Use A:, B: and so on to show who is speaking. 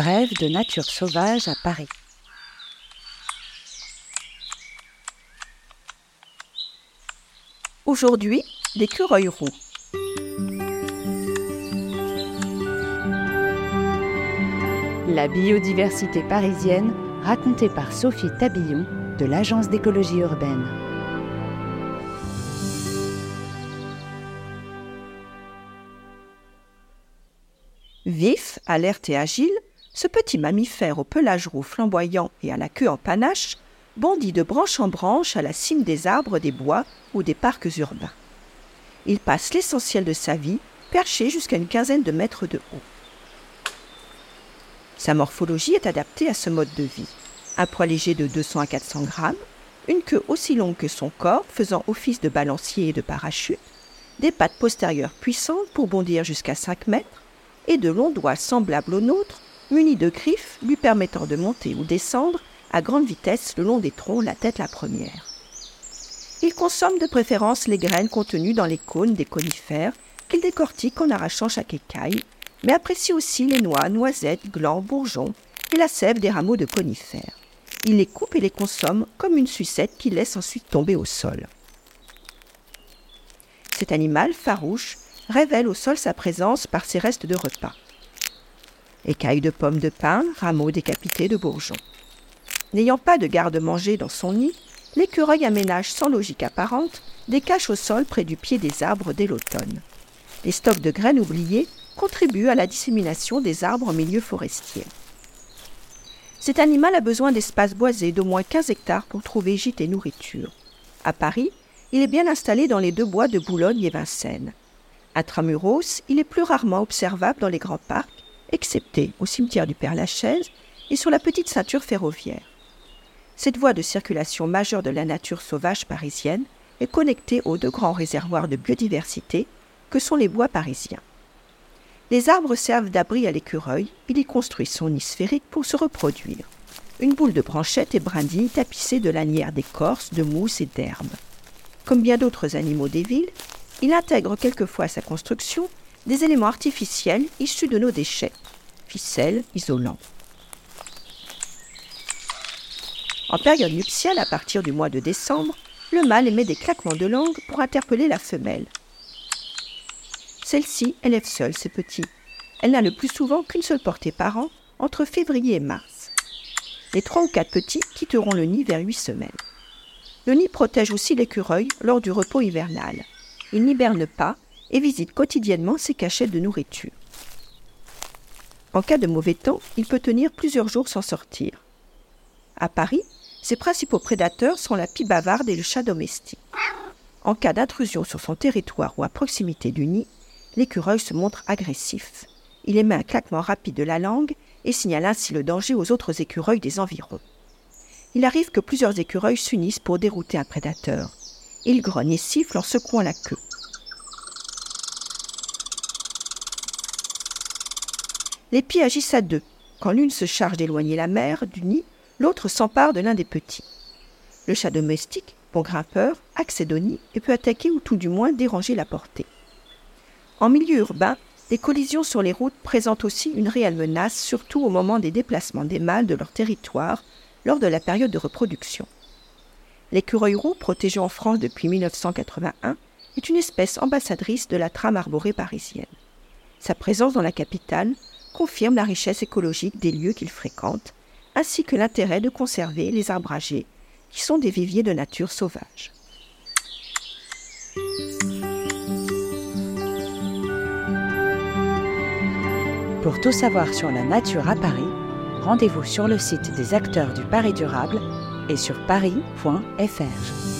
A: Brève de nature sauvage à Paris.
B: Aujourd'hui, l'écureuil roux.
A: La biodiversité parisienne racontée par Sophie Tabillon de l'Agence d'écologie urbaine.
B: Vif, alerte et agile, ce petit mammifère au pelage roux flamboyant et à la queue en panache bondit de branche en branche à la cime des arbres des bois ou des parcs urbains. Il passe l'essentiel de sa vie perché jusqu'à une quinzaine de mètres de haut. Sa morphologie est adaptée à ce mode de vie. Un poids léger de 200 à 400 grammes, une queue aussi longue que son corps faisant office de balancier et de parachute, des pattes postérieures puissantes pour bondir jusqu'à 5 mètres, et de longs doigts semblables aux nôtres, munis de griffes lui permettant de monter ou descendre à grande vitesse le long des troncs, la tête la première. Il consomme de préférence les graines contenues dans les cônes des conifères qu'il décortique en arrachant chaque écaille, mais apprécie aussi les noix, noisettes, glands, bourgeons et la sève des rameaux de conifères. Il les coupe et les consomme comme une sucette qu'il laisse ensuite tomber au sol. Cet animal farouche révèle au sol sa présence par ses restes de repas. Écailles de pommes de pin, rameaux décapités de bourgeons. N'ayant pas de garde-manger dans son nid, l'écureuil aménage sans logique apparente des caches au sol près du pied des arbres dès l'automne. Les stocks de graines oubliées contribuent à la dissémination des arbres en milieu forestier. Cet animal a besoin d'espaces boisés d'au moins 15 hectares pour trouver gîte et nourriture. À Paris, il est bien installé dans les deux bois de Boulogne et Vincennes. Tramuros, il est plus rarement observable dans les grands parcs, excepté au cimetière du Père-Lachaise et sur la petite ceinture ferroviaire. Cette voie de circulation majeure de la nature sauvage parisienne est connectée aux deux grands réservoirs de biodiversité que sont les bois parisiens. Les arbres servent d'abri à l'écureuil, il y construit son nid sphérique pour se reproduire. Une boule de branchettes et brindilles tapissée de lanières d'écorce, de mousse et d'herbes. Comme bien d'autres animaux des villes, il intègre quelquefois à sa construction des éléments artificiels issus de nos déchets, ficelles, isolants. En période nuptiale, à partir du mois de décembre, le mâle émet des claquements de langue pour interpeller la femelle. Celle-ci élève seule ses petits. Elle n'a le plus souvent qu'une seule portée par an, entre février et mars. Les trois ou quatre petits quitteront le nid vers huit semaines. Le nid protège aussi l'écureuil lors du repos hivernal il n'hiberne pas et visite quotidiennement ses cachettes de nourriture. En cas de mauvais temps, il peut tenir plusieurs jours sans sortir. À Paris, ses principaux prédateurs sont la pie bavarde et le chat domestique. En cas d'intrusion sur son territoire ou à proximité du nid, l'écureuil se montre agressif. Il émet un claquement rapide de la langue et signale ainsi le danger aux autres écureuils des environs. Il arrive que plusieurs écureuils s'unissent pour dérouter un prédateur. Il grogne et siffle en secouant la queue. Les pieds agissent à deux. Quand l'une se charge d'éloigner la mère du nid, l'autre s'empare de l'un des petits. Le chat domestique, bon grimpeur, accède au nid et peut attaquer ou tout du moins déranger la portée. En milieu urbain, les collisions sur les routes présentent aussi une réelle menace, surtout au moment des déplacements des mâles de leur territoire lors de la période de reproduction. L'écureuil roux, protégé en France depuis 1981, est une espèce ambassadrice de la trame arborée parisienne. Sa présence dans la capitale confirme la richesse écologique des lieux qu'il fréquente, ainsi que l'intérêt de conserver les arbres âgés, qui sont des viviers de nature sauvage.
A: Pour tout savoir sur la nature à Paris, rendez-vous sur le site des acteurs du Paris durable et sur paris.fr.